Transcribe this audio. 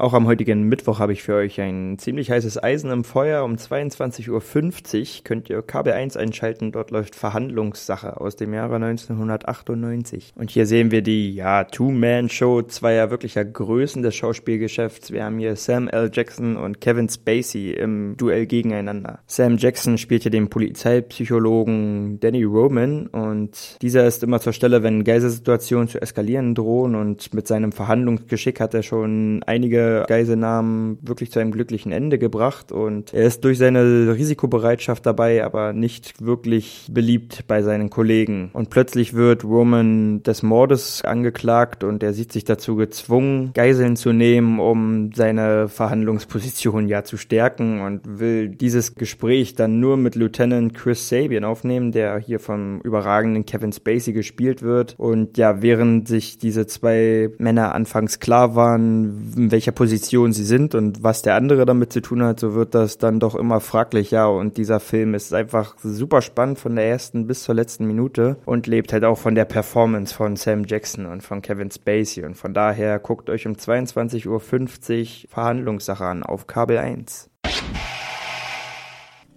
Auch am heutigen Mittwoch habe ich für euch ein ziemlich heißes Eisen im Feuer. Um 22.50 Uhr könnt ihr Kabel 1 einschalten. Dort läuft Verhandlungssache aus dem Jahre 1998. Und hier sehen wir die, ja, Two-Man-Show zweier wirklicher Größen des Schauspielgeschäfts. Wir haben hier Sam L. Jackson und Kevin Spacey im Duell gegeneinander. Sam Jackson spielt hier den Polizeipsychologen Danny Roman und dieser ist immer zur Stelle, wenn Geiselsituationen zu eskalieren drohen und mit seinem Verhandlungsgeschick hat er schon einige Geiselnahmen wirklich zu einem glücklichen Ende gebracht und er ist durch seine Risikobereitschaft dabei aber nicht wirklich beliebt bei seinen Kollegen. Und plötzlich wird Roman des Mordes angeklagt und er sieht sich dazu gezwungen, Geiseln zu nehmen, um seine Verhandlungsposition ja zu stärken und will dieses Gespräch dann nur mit Lieutenant Chris Sabian aufnehmen, der hier vom überragenden Kevin Spacey gespielt wird. Und ja, während sich diese zwei Männer anfangs klar waren, in welcher Position sie sind und was der andere damit zu tun hat, so wird das dann doch immer fraglich, ja. Und dieser Film ist einfach super spannend von der ersten bis zur letzten Minute und lebt halt auch von der Performance von Sam Jackson und von Kevin Spacey. Und von daher guckt euch um 22.50 Uhr Verhandlungssache an auf Kabel 1.